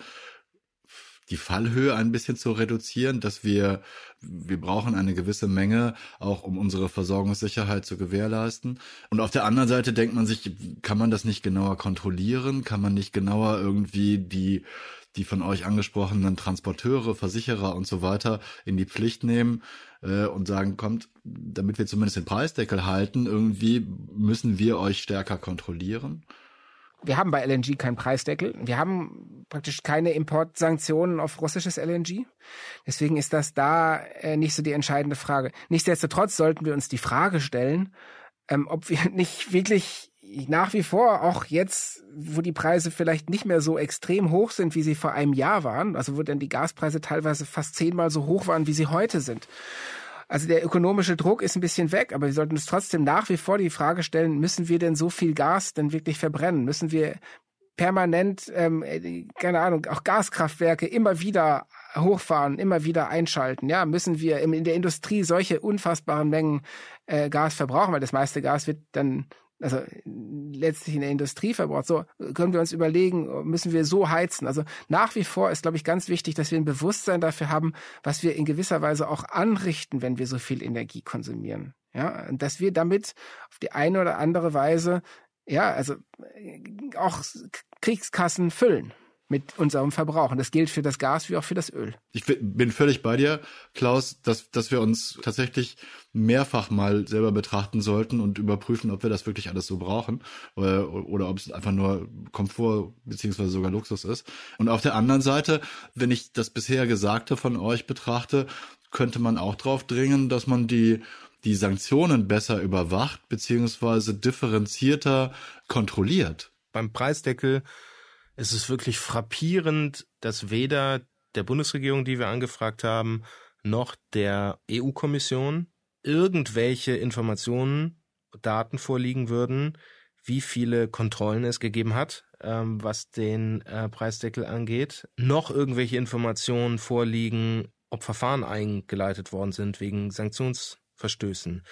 die Fallhöhe ein bisschen zu reduzieren, dass wir, wir brauchen eine gewisse Menge, auch um unsere Versorgungssicherheit zu gewährleisten. Und auf der anderen Seite denkt man sich, kann man das nicht genauer kontrollieren? Kann man nicht genauer irgendwie die, die von euch angesprochenen Transporteure, Versicherer und so weiter in die Pflicht nehmen äh, und sagen, kommt, damit wir zumindest den Preisdeckel halten, irgendwie müssen wir euch stärker kontrollieren? Wir haben bei LNG keinen Preisdeckel. Wir haben praktisch keine Importsanktionen auf russisches LNG. Deswegen ist das da äh, nicht so die entscheidende Frage. Nichtsdestotrotz sollten wir uns die Frage stellen, ähm, ob wir nicht wirklich nach wie vor, auch jetzt, wo die Preise vielleicht nicht mehr so extrem hoch sind, wie sie vor einem Jahr waren, also wo dann die Gaspreise teilweise fast zehnmal so hoch waren, wie sie heute sind. Also der ökonomische Druck ist ein bisschen weg, aber wir sollten uns trotzdem nach wie vor die Frage stellen, müssen wir denn so viel Gas denn wirklich verbrennen? Müssen wir permanent, ähm, keine Ahnung, auch Gaskraftwerke immer wieder hochfahren, immer wieder einschalten. Ja, müssen wir in der Industrie solche unfassbaren Mengen äh, Gas verbrauchen, weil das meiste Gas wird dann also letztlich in der Industrie verbraucht. So können wir uns überlegen, müssen wir so heizen. Also nach wie vor ist, glaube ich, ganz wichtig, dass wir ein Bewusstsein dafür haben, was wir in gewisser Weise auch anrichten, wenn wir so viel Energie konsumieren. Ja, und dass wir damit auf die eine oder andere Weise, ja, also auch Kriegskassen füllen mit unserem Verbrauch. Und das gilt für das Gas wie auch für das Öl. Ich bin völlig bei dir, Klaus, dass, dass wir uns tatsächlich mehrfach mal selber betrachten sollten und überprüfen, ob wir das wirklich alles so brauchen oder, oder ob es einfach nur Komfort beziehungsweise sogar Luxus ist. Und auf der anderen Seite, wenn ich das bisher Gesagte von euch betrachte, könnte man auch darauf dringen, dass man die die Sanktionen besser überwacht beziehungsweise differenzierter kontrolliert. Beim Preisdeckel es ist wirklich frappierend, dass weder der Bundesregierung, die wir angefragt haben, noch der EU-Kommission irgendwelche Informationen, Daten vorliegen würden, wie viele Kontrollen es gegeben hat, ähm, was den äh, Preisdeckel angeht, noch irgendwelche Informationen vorliegen, ob Verfahren eingeleitet worden sind wegen Sanktionsverstößen.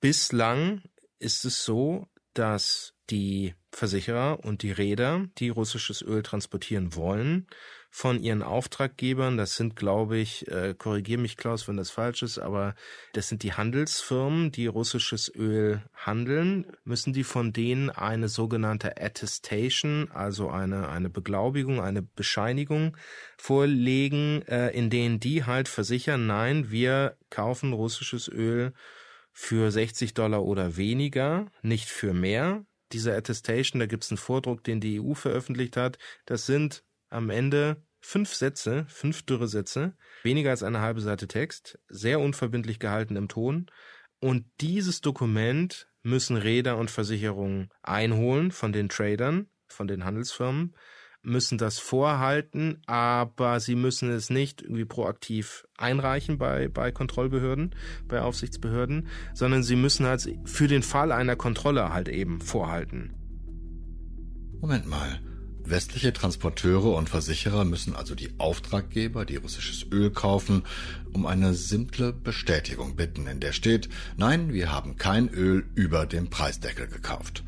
Bislang ist es so, dass die Versicherer und die Räder, die russisches Öl transportieren wollen, von ihren Auftraggebern, das sind, glaube ich, äh, korrigier mich Klaus, wenn das falsch ist, aber das sind die Handelsfirmen, die russisches Öl handeln, müssen die von denen eine sogenannte Attestation, also eine, eine Beglaubigung, eine Bescheinigung vorlegen, äh, in denen die halt versichern, nein, wir kaufen russisches Öl für 60 Dollar oder weniger, nicht für mehr dieser Attestation, da gibt es einen Vordruck, den die EU veröffentlicht hat. Das sind am Ende fünf Sätze, fünf dürre Sätze, weniger als eine halbe Seite Text, sehr unverbindlich gehalten im Ton. Und dieses Dokument müssen Räder und Versicherungen einholen von den Tradern, von den Handelsfirmen müssen das vorhalten, aber sie müssen es nicht irgendwie proaktiv einreichen bei, bei Kontrollbehörden, bei Aufsichtsbehörden, sondern sie müssen halt für den Fall einer Kontrolle halt eben vorhalten. Moment mal. Westliche Transporteure und Versicherer müssen also die Auftraggeber, die russisches Öl kaufen, um eine simple Bestätigung bitten, in der steht, nein, wir haben kein Öl über dem Preisdeckel gekauft.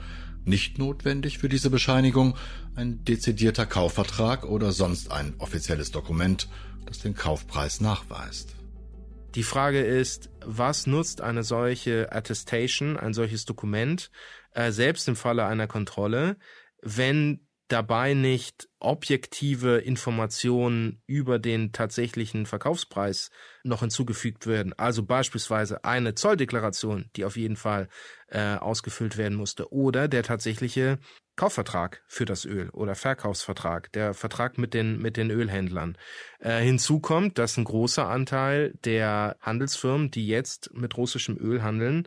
Nicht notwendig für diese Bescheinigung ein dezidierter Kaufvertrag oder sonst ein offizielles Dokument, das den Kaufpreis nachweist. Die Frage ist, was nutzt eine solche Attestation, ein solches Dokument, äh, selbst im Falle einer Kontrolle, wenn dabei nicht objektive Informationen über den tatsächlichen Verkaufspreis noch hinzugefügt werden. Also beispielsweise eine Zolldeklaration, die auf jeden Fall äh, ausgefüllt werden musste, oder der tatsächliche Kaufvertrag für das Öl oder Verkaufsvertrag, der Vertrag mit den, mit den Ölhändlern. Äh, hinzu kommt, dass ein großer Anteil der Handelsfirmen, die jetzt mit russischem Öl handeln,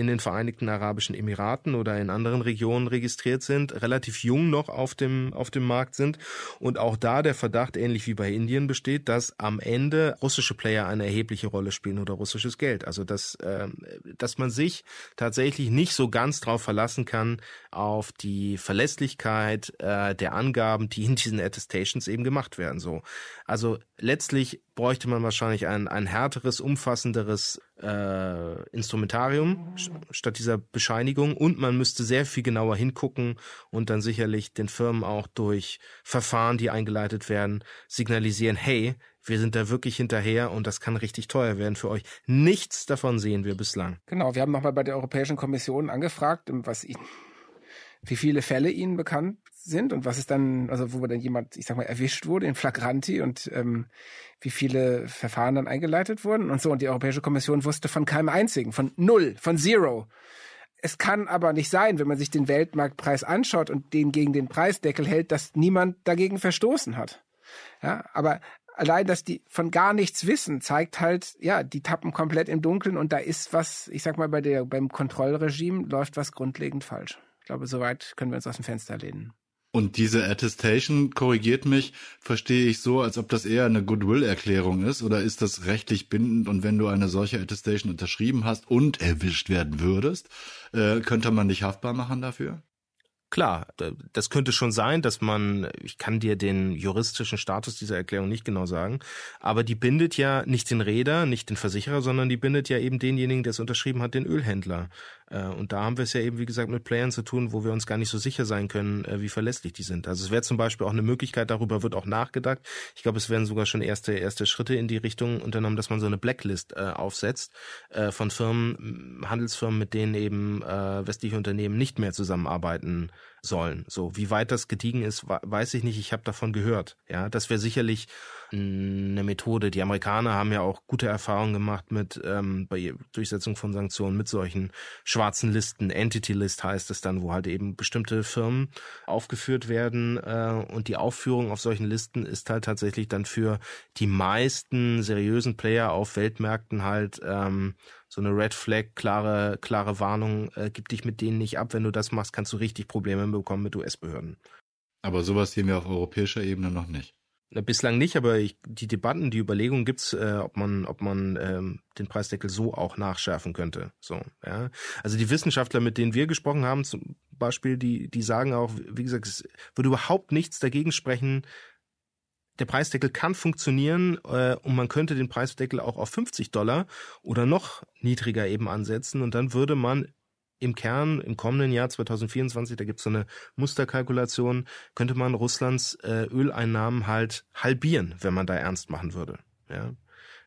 in den Vereinigten Arabischen Emiraten oder in anderen Regionen registriert sind, relativ jung noch auf dem, auf dem Markt sind und auch da der Verdacht, ähnlich wie bei Indien, besteht, dass am Ende russische Player eine erhebliche Rolle spielen oder russisches Geld. Also dass, äh, dass man sich tatsächlich nicht so ganz drauf verlassen kann auf die Verlässlichkeit äh, der Angaben, die in diesen Attestations eben gemacht werden. So, also letztlich bräuchte man wahrscheinlich ein, ein härteres, umfassenderes äh, Instrumentarium statt dieser Bescheinigung und man müsste sehr viel genauer hingucken und dann sicherlich den Firmen auch durch Verfahren, die eingeleitet werden, signalisieren, hey, wir sind da wirklich hinterher und das kann richtig teuer werden für euch. Nichts davon sehen wir bislang. Genau, wir haben nochmal bei der Europäischen Kommission angefragt, was ihnen wie viele Fälle Ihnen bekannt sind und was ist dann, also wo dann jemand, ich sag mal, erwischt wurde in Flagranti und ähm, wie viele Verfahren dann eingeleitet wurden und so. Und die Europäische Kommission wusste von keinem einzigen, von null, von zero. es kann aber nicht sein, wenn man sich den Weltmarktpreis anschaut und den gegen den Preisdeckel hält, dass niemand dagegen verstoßen hat. Ja, aber allein, dass die von gar nichts wissen, zeigt halt, ja, die tappen komplett im Dunkeln und da ist was, ich sag mal, bei der, beim Kontrollregime läuft was grundlegend falsch. Glaube, soweit können wir uns aus dem Fenster lehnen. Und diese Attestation, korrigiert mich, verstehe ich so, als ob das eher eine Goodwill-Erklärung ist oder ist das rechtlich bindend und wenn du eine solche Attestation unterschrieben hast und erwischt werden würdest, äh, könnte man dich haftbar machen dafür? Klar, das könnte schon sein, dass man, ich kann dir den juristischen Status dieser Erklärung nicht genau sagen, aber die bindet ja nicht den Räder, nicht den Versicherer, sondern die bindet ja eben denjenigen, der es unterschrieben hat, den Ölhändler. Äh, und da haben wir es ja eben, wie gesagt, mit Playern zu tun, wo wir uns gar nicht so sicher sein können, äh, wie verlässlich die sind. Also es wäre zum Beispiel auch eine Möglichkeit, darüber wird auch nachgedacht. Ich glaube, es werden sogar schon erste, erste Schritte in die Richtung unternommen, dass man so eine Blacklist äh, aufsetzt von Firmen, Handelsfirmen, mit denen eben westliche Unternehmen nicht mehr zusammenarbeiten sollen. So, wie weit das gediegen ist, weiß ich nicht. Ich habe davon gehört. Ja, das wäre sicherlich eine Methode. Die Amerikaner haben ja auch gute Erfahrungen gemacht mit ähm, bei Durchsetzung von Sanktionen mit solchen schwarzen Listen. Entity List heißt es dann, wo halt eben bestimmte Firmen aufgeführt werden äh, und die Aufführung auf solchen Listen ist halt tatsächlich dann für die meisten seriösen Player auf Weltmärkten halt ähm, so eine Red Flag, klare, klare Warnung, äh, gib dich mit denen nicht ab. Wenn du das machst, kannst du richtig Probleme bekommen mit US-Behörden. Aber sowas sehen wir auf europäischer Ebene noch nicht. Bislang nicht, aber ich, die Debatten, die Überlegungen gibt's, äh, ob man, ob man ähm, den Preisdeckel so auch nachschärfen könnte. So, ja. Also die Wissenschaftler, mit denen wir gesprochen haben, zum Beispiel, die, die sagen auch, wie gesagt, es würde überhaupt nichts dagegen sprechen. Der Preisdeckel kann funktionieren äh, und man könnte den Preisdeckel auch auf 50 Dollar oder noch niedriger eben ansetzen und dann würde man im Kern im kommenden Jahr 2024, da gibt's so eine Musterkalkulation, könnte man Russlands äh, Öleinnahmen halt halbieren, wenn man da ernst machen würde. Ja.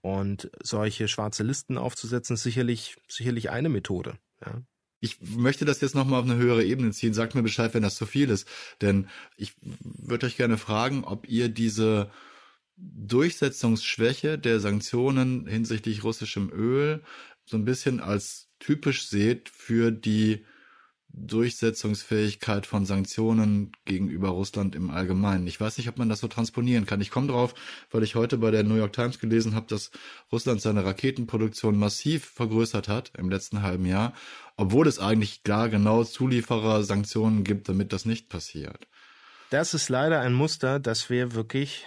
Und solche schwarze Listen aufzusetzen, ist sicherlich, sicherlich eine Methode. Ja. Ich möchte das jetzt nochmal auf eine höhere Ebene ziehen. Sagt mir Bescheid, wenn das zu viel ist. Denn ich würde euch gerne fragen, ob ihr diese Durchsetzungsschwäche der Sanktionen hinsichtlich russischem Öl so ein bisschen als typisch seht für die Durchsetzungsfähigkeit von Sanktionen gegenüber Russland im Allgemeinen. Ich weiß nicht, ob man das so transponieren kann. Ich komme drauf, weil ich heute bei der New York Times gelesen habe, dass Russland seine Raketenproduktion massiv vergrößert hat im letzten halben Jahr, obwohl es eigentlich klar genau Zulieferer Sanktionen gibt, damit das nicht passiert. Das ist leider ein Muster, das wir wirklich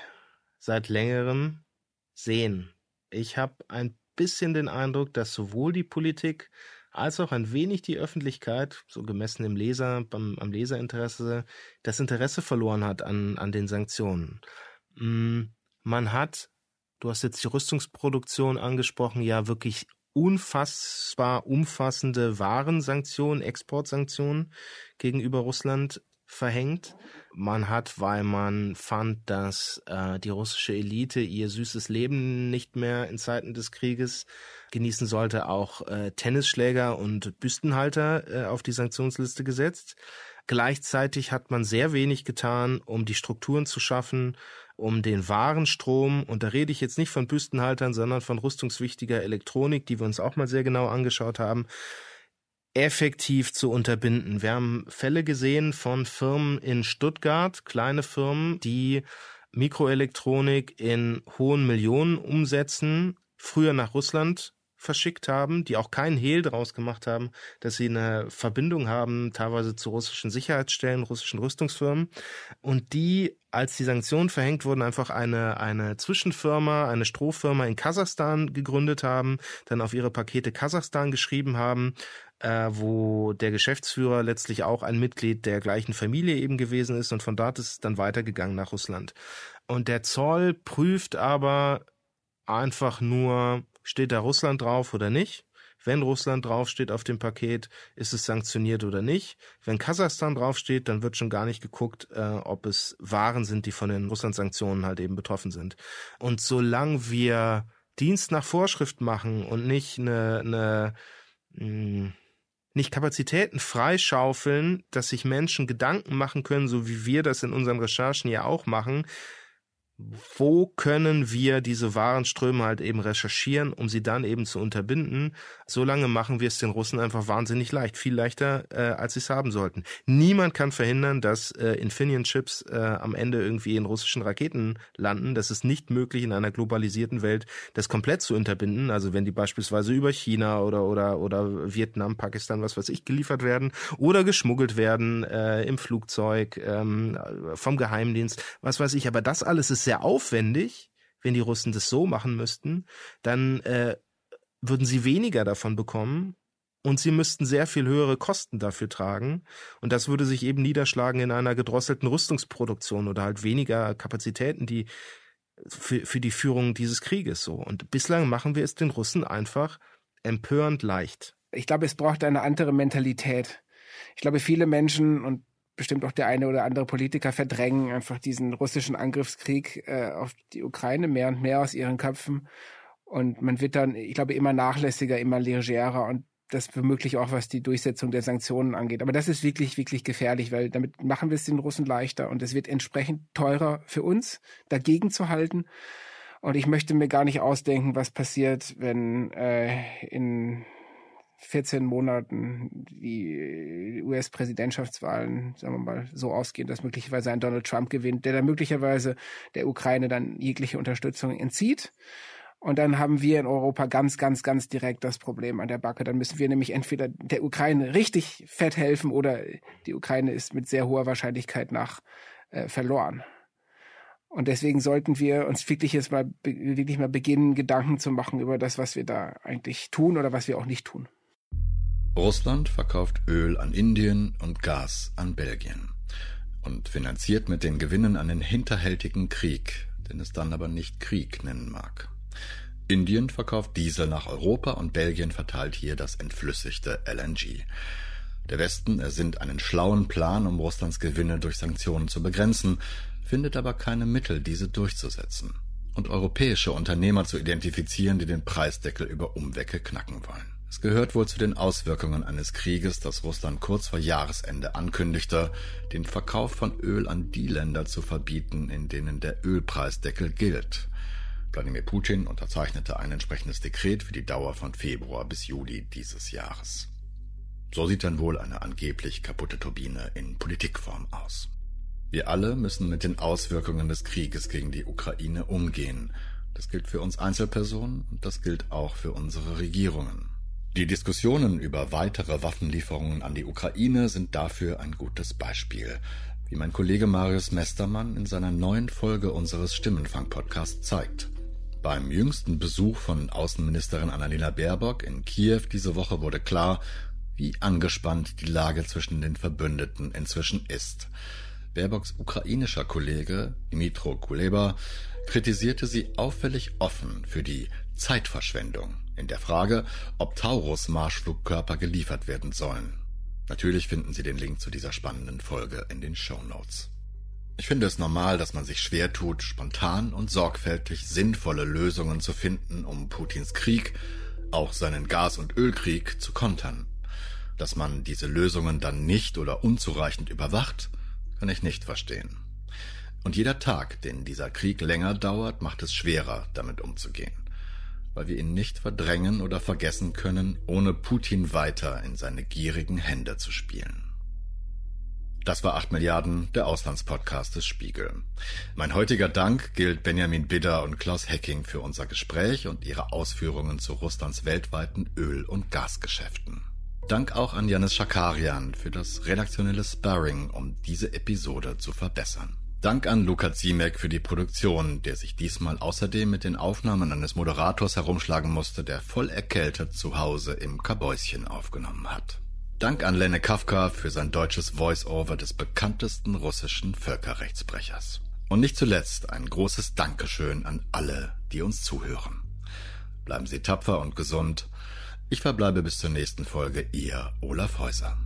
seit längerem sehen. Ich habe ein bisschen den Eindruck, dass sowohl die Politik als auch ein wenig die Öffentlichkeit, so gemessen im Leser, beim, am Leserinteresse, das Interesse verloren hat an, an den Sanktionen. Mm, man hat, du hast jetzt die Rüstungsproduktion angesprochen, ja wirklich unfassbar umfassende Warensanktionen, Exportsanktionen gegenüber Russland verhängt. Man hat, weil man fand, dass äh, die russische Elite ihr süßes Leben nicht mehr in Zeiten des Krieges genießen sollte, auch äh, Tennisschläger und Büstenhalter äh, auf die Sanktionsliste gesetzt. Gleichzeitig hat man sehr wenig getan, um die Strukturen zu schaffen, um den Warenstrom, und da rede ich jetzt nicht von Büstenhaltern, sondern von rüstungswichtiger Elektronik, die wir uns auch mal sehr genau angeschaut haben, effektiv zu unterbinden. Wir haben Fälle gesehen von Firmen in Stuttgart, kleine Firmen, die Mikroelektronik in hohen Millionen umsetzen, früher nach Russland verschickt haben, die auch keinen Hehl daraus gemacht haben, dass sie eine Verbindung haben, teilweise zu russischen Sicherheitsstellen, russischen Rüstungsfirmen und die, als die Sanktionen verhängt wurden, einfach eine, eine Zwischenfirma, eine Strohfirma in Kasachstan gegründet haben, dann auf ihre Pakete Kasachstan geschrieben haben äh, wo der Geschäftsführer letztlich auch ein Mitglied der gleichen Familie eben gewesen ist und von dort ist es dann weitergegangen nach Russland. Und der Zoll prüft aber einfach nur, steht da Russland drauf oder nicht? Wenn Russland draufsteht auf dem Paket, ist es sanktioniert oder nicht. Wenn Kasachstan draufsteht, dann wird schon gar nicht geguckt, äh, ob es Waren sind, die von den Russland-Sanktionen halt eben betroffen sind. Und solange wir Dienst nach Vorschrift machen und nicht eine, eine mh, hm, nicht Kapazitäten freischaufeln, dass sich Menschen Gedanken machen können, so wie wir das in unseren Recherchen ja auch machen, wo können wir diese Warenströme halt eben recherchieren, um sie dann eben zu unterbinden. Solange machen wir es den Russen einfach wahnsinnig leicht, viel leichter, äh, als sie es haben sollten. Niemand kann verhindern, dass äh, Infineon-Chips äh, am Ende irgendwie in russischen Raketen landen. Das ist nicht möglich in einer globalisierten Welt, das komplett zu unterbinden. Also wenn die beispielsweise über China oder oder oder Vietnam, Pakistan, was weiß ich, geliefert werden oder geschmuggelt werden äh, im Flugzeug ähm, vom Geheimdienst, was weiß ich. Aber das alles ist sehr aufwendig, wenn die Russen das so machen müssten, dann äh, würden sie weniger davon bekommen und sie müssten sehr viel höhere Kosten dafür tragen. Und das würde sich eben niederschlagen in einer gedrosselten Rüstungsproduktion oder halt weniger Kapazitäten, die für, für die Führung dieses Krieges so. Und bislang machen wir es den Russen einfach empörend leicht. Ich glaube, es braucht eine andere Mentalität. Ich glaube, viele Menschen, und bestimmt auch der eine oder andere Politiker verdrängen einfach diesen russischen Angriffskrieg äh, auf die Ukraine mehr und mehr aus ihren Köpfen. Und man wird dann, ich glaube, immer nachlässiger, immer legerer und das womöglich auch, was die Durchsetzung der Sanktionen angeht. Aber das ist wirklich, wirklich gefährlich, weil damit machen wir es den Russen leichter und es wird entsprechend teurer für uns, dagegen zu halten. Und ich möchte mir gar nicht ausdenken, was passiert, wenn äh, in 14 Monaten die US-Präsidentschaftswahlen, sagen wir mal, so ausgehen, dass möglicherweise ein Donald Trump gewinnt, der dann möglicherweise der Ukraine dann jegliche Unterstützung entzieht. Und dann haben wir in Europa ganz, ganz, ganz direkt das Problem an der Backe. Dann müssen wir nämlich entweder der Ukraine richtig fett helfen oder die Ukraine ist mit sehr hoher Wahrscheinlichkeit nach äh, verloren. Und deswegen sollten wir uns wirklich jetzt mal wirklich mal beginnen, Gedanken zu machen über das, was wir da eigentlich tun oder was wir auch nicht tun. Russland verkauft Öl an Indien und Gas an Belgien und finanziert mit den Gewinnen einen hinterhältigen Krieg, den es dann aber nicht Krieg nennen mag. Indien verkauft Diesel nach Europa und Belgien verteilt hier das entflüssigte LNG. Der Westen ersinnt einen schlauen Plan, um Russlands Gewinne durch Sanktionen zu begrenzen, findet aber keine Mittel, diese durchzusetzen und europäische Unternehmer zu identifizieren, die den Preisdeckel über Umwege knacken wollen. Es gehört wohl zu den Auswirkungen eines Krieges, dass Russland kurz vor Jahresende ankündigte, den Verkauf von Öl an die Länder zu verbieten, in denen der Ölpreisdeckel gilt. Wladimir Putin unterzeichnete ein entsprechendes Dekret für die Dauer von Februar bis Juli dieses Jahres. So sieht dann wohl eine angeblich kaputte Turbine in Politikform aus. Wir alle müssen mit den Auswirkungen des Krieges gegen die Ukraine umgehen. Das gilt für uns Einzelpersonen und das gilt auch für unsere Regierungen. Die Diskussionen über weitere Waffenlieferungen an die Ukraine sind dafür ein gutes Beispiel, wie mein Kollege Marius Mestermann in seiner neuen Folge unseres Stimmenfang-Podcasts zeigt. Beim jüngsten Besuch von Außenministerin Annalena Baerbock in Kiew diese Woche wurde klar, wie angespannt die Lage zwischen den Verbündeten inzwischen ist. Baerbocks ukrainischer Kollege Dmitro Kuleba kritisierte sie auffällig offen für die Zeitverschwendung in der Frage, ob Taurus-Marschflugkörper geliefert werden sollen. Natürlich finden Sie den Link zu dieser spannenden Folge in den Show Notes. Ich finde es normal, dass man sich schwer tut, spontan und sorgfältig sinnvolle Lösungen zu finden, um Putins Krieg, auch seinen Gas- und Ölkrieg, zu kontern. Dass man diese Lösungen dann nicht oder unzureichend überwacht, kann ich nicht verstehen. Und jeder Tag, den dieser Krieg länger dauert, macht es schwerer, damit umzugehen weil wir ihn nicht verdrängen oder vergessen können, ohne Putin weiter in seine gierigen Hände zu spielen. Das war 8 Milliarden, der Auslandspodcast des Spiegel. Mein heutiger Dank gilt Benjamin Bidder und Klaus Hecking für unser Gespräch und ihre Ausführungen zu Russlands weltweiten Öl- und Gasgeschäften. Dank auch an Janis Schakarian für das redaktionelle Sparring, um diese Episode zu verbessern. Dank an Luca Ziemek für die Produktion, der sich diesmal außerdem mit den Aufnahmen eines Moderators herumschlagen musste, der voll erkältet zu Hause im Kabäuschen aufgenommen hat. Dank an Lenne Kafka für sein deutsches Voice-Over des bekanntesten russischen Völkerrechtsbrechers. Und nicht zuletzt ein großes Dankeschön an alle, die uns zuhören. Bleiben Sie tapfer und gesund. Ich verbleibe bis zur nächsten Folge, Ihr Olaf Häuser.